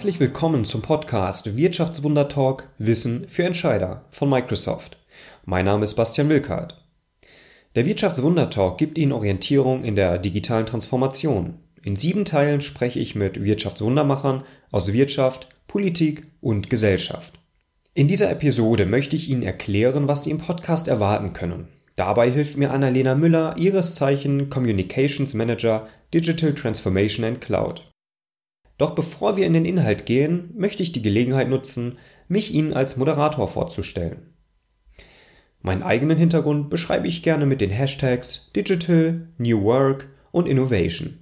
Herzlich willkommen zum Podcast Wirtschaftswunder Talk Wissen für Entscheider von Microsoft. Mein Name ist Bastian Wilkart. Der Wirtschaftswunder Talk gibt Ihnen Orientierung in der digitalen Transformation. In sieben Teilen spreche ich mit Wirtschaftswundermachern aus Wirtschaft, Politik und Gesellschaft. In dieser Episode möchte ich Ihnen erklären, was Sie im Podcast erwarten können. Dabei hilft mir Annalena Müller, ihres Zeichen Communications Manager Digital Transformation and Cloud. Doch bevor wir in den Inhalt gehen, möchte ich die Gelegenheit nutzen, mich Ihnen als Moderator vorzustellen. Meinen eigenen Hintergrund beschreibe ich gerne mit den Hashtags Digital, New Work und Innovation.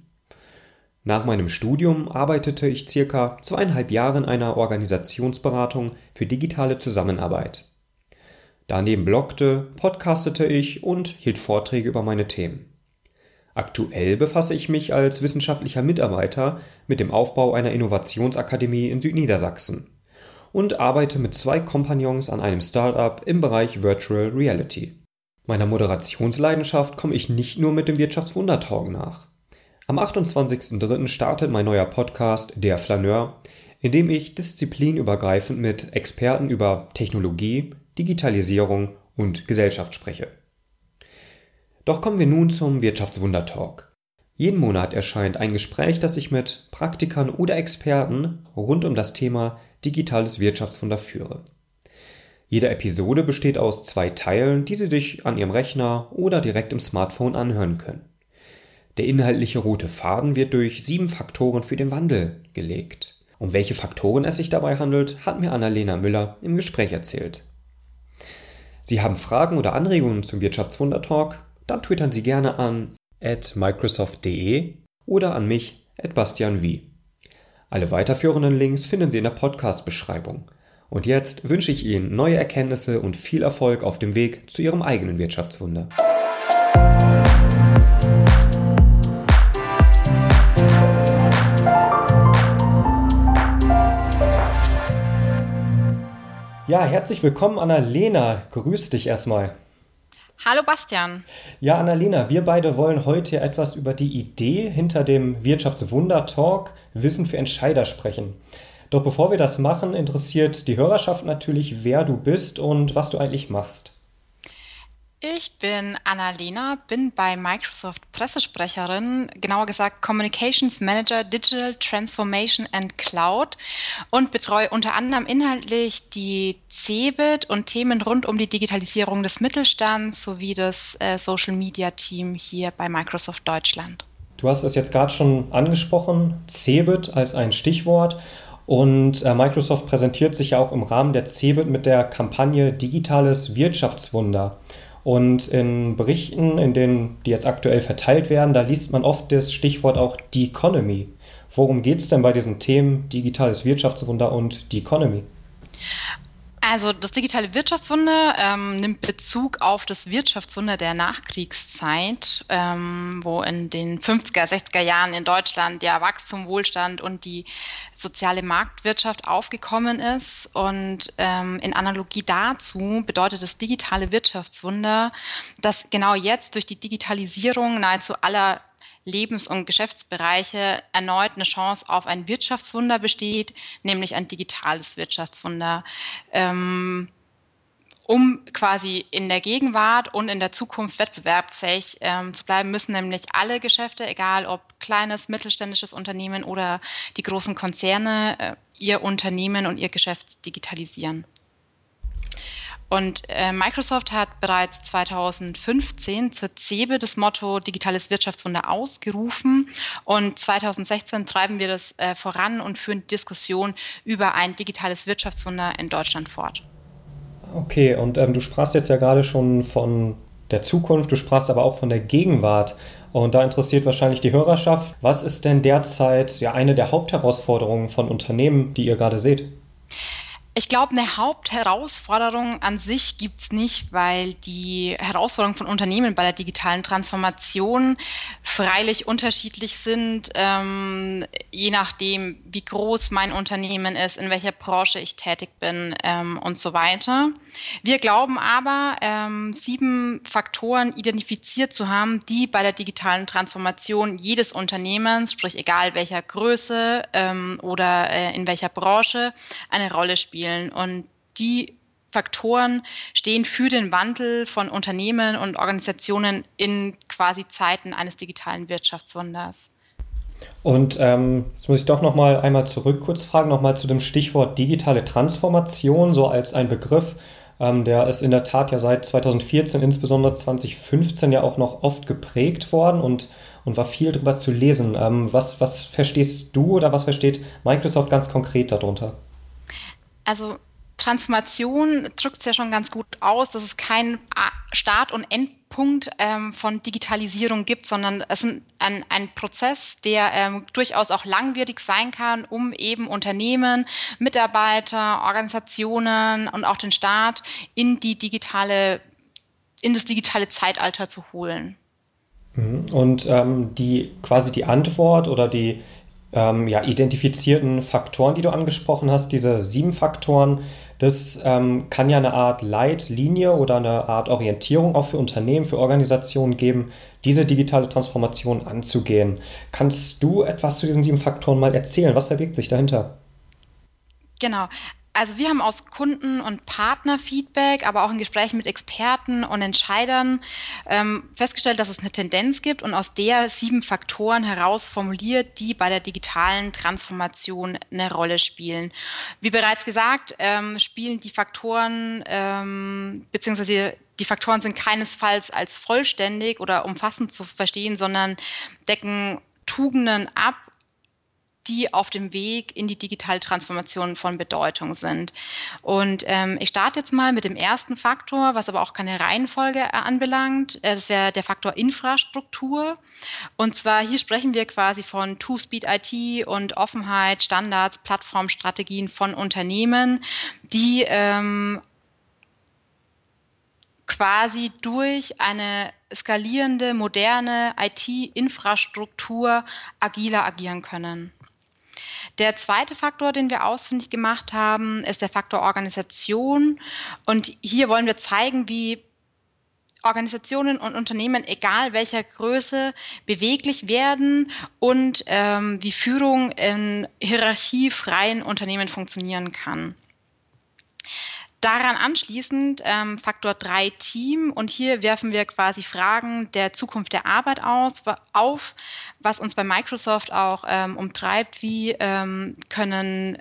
Nach meinem Studium arbeitete ich circa zweieinhalb Jahre in einer Organisationsberatung für digitale Zusammenarbeit. Daneben bloggte, podcastete ich und hielt Vorträge über meine Themen. Aktuell befasse ich mich als wissenschaftlicher Mitarbeiter mit dem Aufbau einer Innovationsakademie in Südniedersachsen und arbeite mit zwei Kompagnons an einem Startup im Bereich Virtual Reality. Meiner Moderationsleidenschaft komme ich nicht nur mit dem Wirtschaftswundertalk nach. Am 28.03. startet mein neuer Podcast Der Flaneur, in dem ich disziplinübergreifend mit Experten über Technologie, Digitalisierung und Gesellschaft spreche. Doch kommen wir nun zum Wirtschaftswunder-Talk. Jeden Monat erscheint ein Gespräch, das ich mit Praktikern oder Experten rund um das Thema digitales Wirtschaftswunder führe. Jede Episode besteht aus zwei Teilen, die Sie sich an Ihrem Rechner oder direkt im Smartphone anhören können. Der inhaltliche rote Faden wird durch sieben Faktoren für den Wandel gelegt. Um welche Faktoren es sich dabei handelt, hat mir Annalena Müller im Gespräch erzählt. Sie haben Fragen oder Anregungen zum Wirtschaftswunder Talk? Dann twittern Sie gerne an at microsoft.de oder an mich at bastianv. Alle weiterführenden Links finden Sie in der Podcast-Beschreibung. Und jetzt wünsche ich Ihnen neue Erkenntnisse und viel Erfolg auf dem Weg zu Ihrem eigenen Wirtschaftswunder. Ja, herzlich willkommen, Annalena. Grüß dich erstmal. Hallo Bastian. Ja, Annalena, wir beide wollen heute etwas über die Idee hinter dem Wirtschaftswunder-Talk Wissen für Entscheider sprechen. Doch bevor wir das machen, interessiert die Hörerschaft natürlich, wer du bist und was du eigentlich machst. Ich bin Annalena, bin bei Microsoft Pressesprecherin, genauer gesagt Communications Manager Digital Transformation and Cloud und betreue unter anderem inhaltlich die CeBIT und Themen rund um die Digitalisierung des Mittelstands sowie das äh, Social Media Team hier bei Microsoft Deutschland. Du hast es jetzt gerade schon angesprochen, CeBIT als ein Stichwort. Und äh, Microsoft präsentiert sich ja auch im Rahmen der CeBIT mit der Kampagne Digitales Wirtschaftswunder. Und in Berichten, in denen die jetzt aktuell verteilt werden, da liest man oft das Stichwort auch die Economy. Worum geht es denn bei diesen Themen digitales Wirtschaftswunder und die Economy? Also das digitale Wirtschaftswunder ähm, nimmt Bezug auf das Wirtschaftswunder der Nachkriegszeit, ähm, wo in den 50er, 60er Jahren in Deutschland ja Wachstum, Wohlstand und die soziale Marktwirtschaft aufgekommen ist. Und ähm, in Analogie dazu bedeutet das digitale Wirtschaftswunder, dass genau jetzt durch die Digitalisierung nahezu aller Lebens- und Geschäftsbereiche erneut eine Chance auf ein Wirtschaftswunder besteht, nämlich ein digitales Wirtschaftswunder. Ähm, um quasi in der Gegenwart und in der Zukunft wettbewerbsfähig ähm, zu bleiben, müssen nämlich alle Geschäfte, egal ob kleines, mittelständisches Unternehmen oder die großen Konzerne, äh, ihr Unternehmen und ihr Geschäft digitalisieren. Und äh, Microsoft hat bereits 2015 zur CeBE das Motto Digitales Wirtschaftswunder ausgerufen. Und 2016 treiben wir das äh, voran und führen die Diskussion über ein digitales Wirtschaftswunder in Deutschland fort. Okay, und ähm, du sprachst jetzt ja gerade schon von der Zukunft, du sprachst aber auch von der Gegenwart. Und da interessiert wahrscheinlich die Hörerschaft, was ist denn derzeit ja eine der Hauptherausforderungen von Unternehmen, die ihr gerade seht? Ich glaube, eine Hauptherausforderung an sich gibt es nicht, weil die Herausforderungen von Unternehmen bei der digitalen Transformation freilich unterschiedlich sind, ähm, je nachdem, wie groß mein Unternehmen ist, in welcher Branche ich tätig bin ähm, und so weiter. Wir glauben aber, ähm, sieben Faktoren identifiziert zu haben, die bei der digitalen Transformation jedes Unternehmens, sprich egal welcher Größe ähm, oder äh, in welcher Branche, eine Rolle spielen spielen. Und die Faktoren stehen für den Wandel von Unternehmen und Organisationen in quasi Zeiten eines digitalen Wirtschaftswunders. Und ähm, jetzt muss ich doch noch mal einmal zurück kurz fragen, noch mal zu dem Stichwort digitale Transformation, so als ein Begriff. Ähm, der ist in der Tat ja seit 2014, insbesondere 2015 ja auch noch oft geprägt worden und, und war viel darüber zu lesen. Ähm, was, was verstehst du oder was versteht Microsoft ganz konkret darunter? Also Transformation drückt es ja schon ganz gut aus, dass es keinen Start- und Endpunkt ähm, von Digitalisierung gibt, sondern es ist ein, ein Prozess, der ähm, durchaus auch langwierig sein kann, um eben Unternehmen, Mitarbeiter, Organisationen und auch den Staat in die digitale, in das digitale Zeitalter zu holen. Mhm. Und ähm, die quasi die Antwort oder die ähm, ja, identifizierten Faktoren, die du angesprochen hast, diese sieben Faktoren, das ähm, kann ja eine Art Leitlinie oder eine Art Orientierung auch für Unternehmen, für Organisationen geben, diese digitale Transformation anzugehen. Kannst du etwas zu diesen sieben Faktoren mal erzählen? Was verbirgt sich dahinter? Genau. Also wir haben aus Kunden- und Partnerfeedback, aber auch in Gesprächen mit Experten und Entscheidern ähm, festgestellt, dass es eine Tendenz gibt und aus der sieben Faktoren heraus formuliert, die bei der digitalen Transformation eine Rolle spielen. Wie bereits gesagt, ähm, spielen die Faktoren ähm, beziehungsweise die Faktoren sind keinesfalls als vollständig oder umfassend zu verstehen, sondern decken Tugenden ab die auf dem Weg in die digitale Transformation von Bedeutung sind. Und ähm, ich starte jetzt mal mit dem ersten Faktor, was aber auch keine Reihenfolge äh, anbelangt. Äh, das wäre der Faktor Infrastruktur. Und zwar hier sprechen wir quasi von Two-Speed IT und Offenheit, Standards, Plattformstrategien von Unternehmen, die ähm, quasi durch eine skalierende, moderne IT-Infrastruktur agiler agieren können. Der zweite Faktor, den wir ausfindig gemacht haben, ist der Faktor Organisation. Und hier wollen wir zeigen, wie Organisationen und Unternehmen, egal welcher Größe, beweglich werden und ähm, wie Führung in hierarchiefreien Unternehmen funktionieren kann. Daran anschließend ähm, Faktor 3 Team und hier werfen wir quasi Fragen der Zukunft der Arbeit aus, auf, was uns bei Microsoft auch ähm, umtreibt. Wie ähm, können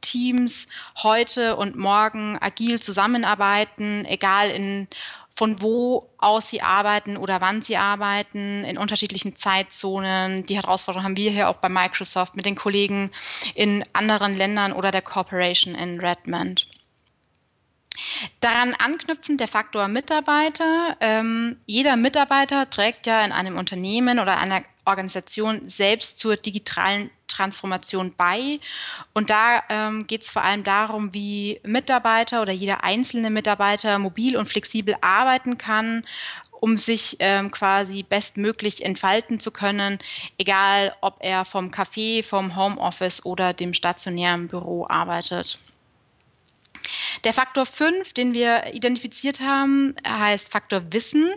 Teams heute und morgen agil zusammenarbeiten, egal in von wo aus sie arbeiten oder wann sie arbeiten, in unterschiedlichen Zeitzonen. Die Herausforderung haben wir hier auch bei Microsoft mit den Kollegen in anderen Ländern oder der Corporation in Redmond. Daran anknüpfend der Faktor Mitarbeiter. Ähm, jeder Mitarbeiter trägt ja in einem Unternehmen oder einer Organisation selbst zur digitalen Transformation bei. Und da ähm, geht es vor allem darum, wie Mitarbeiter oder jeder einzelne Mitarbeiter mobil und flexibel arbeiten kann, um sich ähm, quasi bestmöglich entfalten zu können, egal ob er vom Café, vom Homeoffice oder dem stationären Büro arbeitet. Der Faktor 5, den wir identifiziert haben, heißt Faktor Wissen.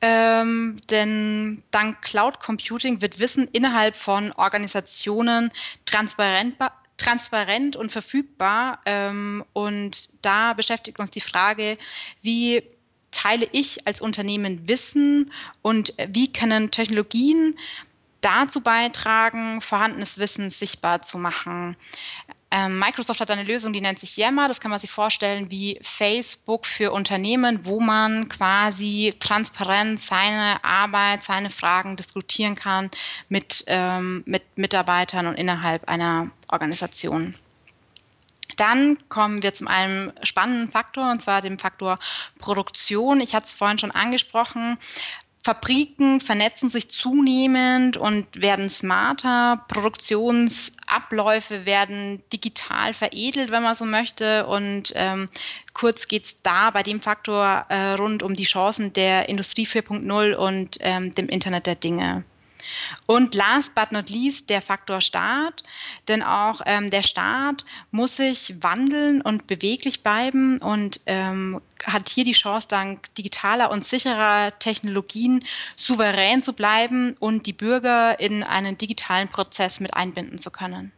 Ähm, denn dank Cloud Computing wird Wissen innerhalb von Organisationen transparent, transparent und verfügbar. Ähm, und da beschäftigt uns die Frage, wie teile ich als Unternehmen Wissen und wie können Technologien dazu beitragen, vorhandenes Wissen sichtbar zu machen. Ähm, Microsoft hat eine Lösung, die nennt sich Yammer. Das kann man sich vorstellen wie Facebook für Unternehmen, wo man quasi transparent seine Arbeit, seine Fragen diskutieren kann mit, ähm, mit Mitarbeitern und innerhalb einer Organisation. Dann kommen wir zu einem spannenden Faktor, und zwar dem Faktor Produktion. Ich hatte es vorhin schon angesprochen Fabriken vernetzen sich zunehmend und werden smarter. Produktionsabläufe werden digital veredelt, wenn man so möchte. Und ähm, kurz geht's da bei dem Faktor äh, rund um die Chancen der Industrie 4.0 und ähm, dem Internet der Dinge. Und last but not least der Faktor Staat, denn auch ähm, der Staat muss sich wandeln und beweglich bleiben und ähm, hat hier die Chance, dank digitaler und sicherer Technologien souverän zu bleiben und die Bürger in einen digitalen Prozess mit einbinden zu können.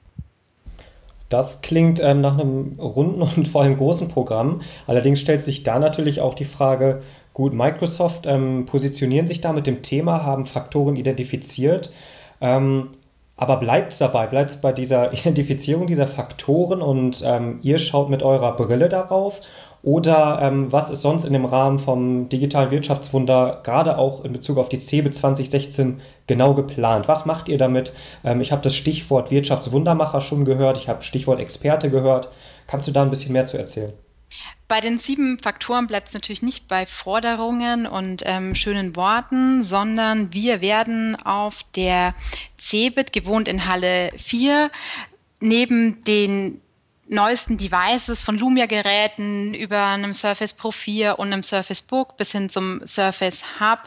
Das klingt ähm, nach einem runden und vor allem großen Programm. Allerdings stellt sich da natürlich auch die Frage, Gut, Microsoft ähm, positionieren sich da mit dem Thema, haben Faktoren identifiziert. Ähm, aber bleibt es dabei, bleibt es bei dieser Identifizierung dieser Faktoren und ähm, ihr schaut mit eurer Brille darauf? Oder ähm, was ist sonst in dem Rahmen vom digitalen Wirtschaftswunder, gerade auch in Bezug auf die CeBIT 2016, genau geplant? Was macht ihr damit? Ähm, ich habe das Stichwort Wirtschaftswundermacher schon gehört, ich habe Stichwort Experte gehört. Kannst du da ein bisschen mehr zu erzählen? Bei den sieben Faktoren bleibt es natürlich nicht bei Forderungen und ähm, schönen Worten, sondern wir werden auf der CeBIT, gewohnt in Halle 4, neben den neuesten Devices von Lumia-Geräten über einem Surface Pro 4 und einem Surface Book bis hin zum Surface Hub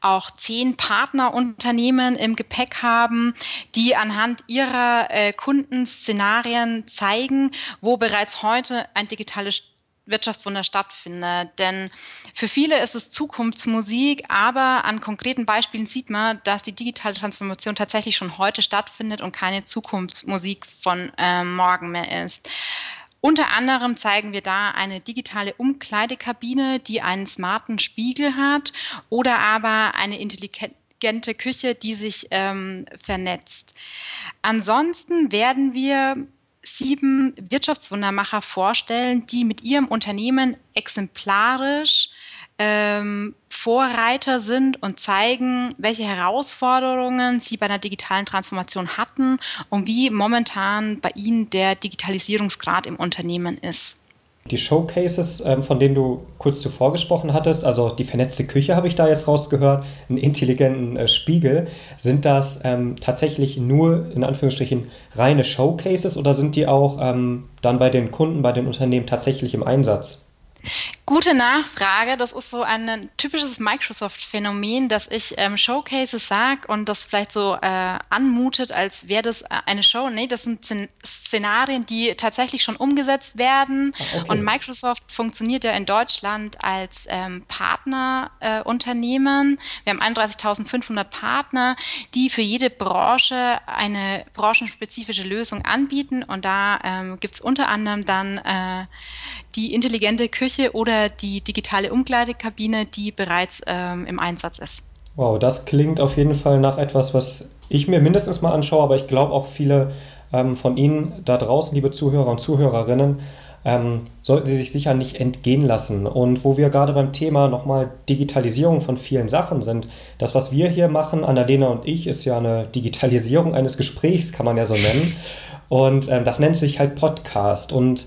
auch zehn Partnerunternehmen im Gepäck haben, die anhand ihrer äh, Kundenszenarien zeigen, wo bereits heute ein digitales Wirtschaftswunder stattfindet. Denn für viele ist es Zukunftsmusik, aber an konkreten Beispielen sieht man, dass die digitale Transformation tatsächlich schon heute stattfindet und keine Zukunftsmusik von äh, morgen mehr ist. Unter anderem zeigen wir da eine digitale Umkleidekabine, die einen smarten Spiegel hat oder aber eine intelligente Küche, die sich ähm, vernetzt. Ansonsten werden wir sieben Wirtschaftswundermacher vorstellen, die mit ihrem Unternehmen exemplarisch ähm, Vorreiter sind und zeigen, welche Herausforderungen sie bei einer digitalen Transformation hatten und wie momentan bei ihnen der Digitalisierungsgrad im Unternehmen ist. Die Showcases, ähm, von denen du kurz zuvor gesprochen hattest, also die vernetzte Küche habe ich da jetzt rausgehört, einen intelligenten äh, Spiegel, sind das ähm, tatsächlich nur in Anführungsstrichen reine Showcases oder sind die auch ähm, dann bei den Kunden, bei den Unternehmen tatsächlich im Einsatz? Gute Nachfrage. Das ist so ein typisches Microsoft-Phänomen, dass ich ähm, Showcases sage und das vielleicht so äh, anmutet, als wäre das äh, eine Show. Nee, das sind Szenarien, die tatsächlich schon umgesetzt werden. Ah, okay. Und Microsoft funktioniert ja in Deutschland als ähm, Partnerunternehmen. Äh, Wir haben 31.500 Partner, die für jede Branche eine branchenspezifische Lösung anbieten. Und da ähm, gibt es unter anderem dann äh, die intelligente Küche oder die digitale Umkleidekabine, die bereits ähm, im Einsatz ist. Wow, das klingt auf jeden Fall nach etwas, was ich mir mindestens mal anschaue, aber ich glaube auch viele ähm, von Ihnen da draußen, liebe Zuhörer und Zuhörerinnen, ähm, sollten Sie sich sicher nicht entgehen lassen. Und wo wir gerade beim Thema nochmal Digitalisierung von vielen Sachen sind, das, was wir hier machen, Annalena und ich, ist ja eine Digitalisierung eines Gesprächs, kann man ja so nennen. Und ähm, das nennt sich halt Podcast. Und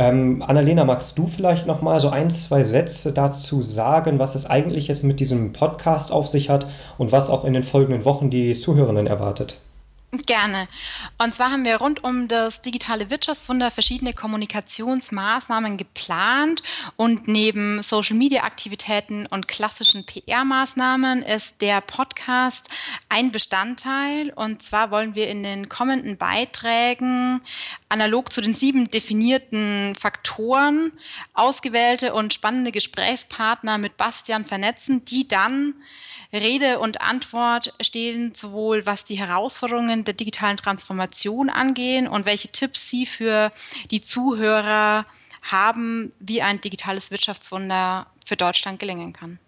ähm, Annalena, magst du vielleicht noch mal so ein, zwei Sätze dazu sagen, was es eigentlich jetzt mit diesem Podcast auf sich hat und was auch in den folgenden Wochen die Zuhörenden erwartet? Gerne. Und zwar haben wir rund um das digitale Wirtschaftswunder verschiedene Kommunikationsmaßnahmen geplant. Und neben Social-Media-Aktivitäten und klassischen PR-Maßnahmen ist der Podcast ein Bestandteil. Und zwar wollen wir in den kommenden Beiträgen analog zu den sieben definierten Faktoren ausgewählte und spannende Gesprächspartner mit Bastian vernetzen, die dann Rede und Antwort stehen, sowohl was die Herausforderungen der digitalen Transformation angehen und welche Tipps Sie für die Zuhörer haben, wie ein digitales Wirtschaftswunder für Deutschland gelingen kann.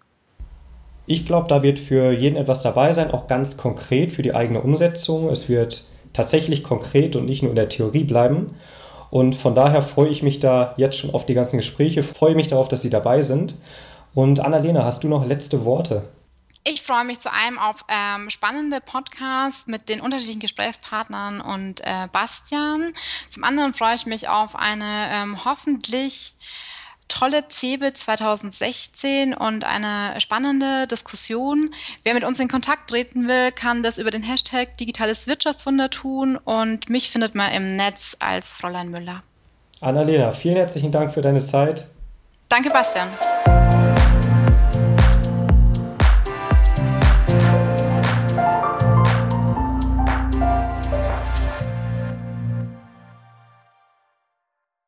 Ich glaube, da wird für jeden etwas dabei sein, auch ganz konkret für die eigene Umsetzung. Es wird tatsächlich konkret und nicht nur in der Theorie bleiben. Und von daher freue ich mich da jetzt schon auf die ganzen Gespräche, freue mich darauf, dass Sie dabei sind. Und Annalena, hast du noch letzte Worte? Ich freue mich zu einem auf ähm, spannende Podcasts mit den unterschiedlichen Gesprächspartnern und äh, Bastian. Zum anderen freue ich mich auf eine ähm, hoffentlich tolle CeBIT 2016 und eine spannende Diskussion. Wer mit uns in Kontakt treten will, kann das über den Hashtag Digitales Wirtschaftswunder tun und mich findet man im Netz als Fräulein Müller. Annalena, vielen herzlichen Dank für deine Zeit. Danke, Bastian.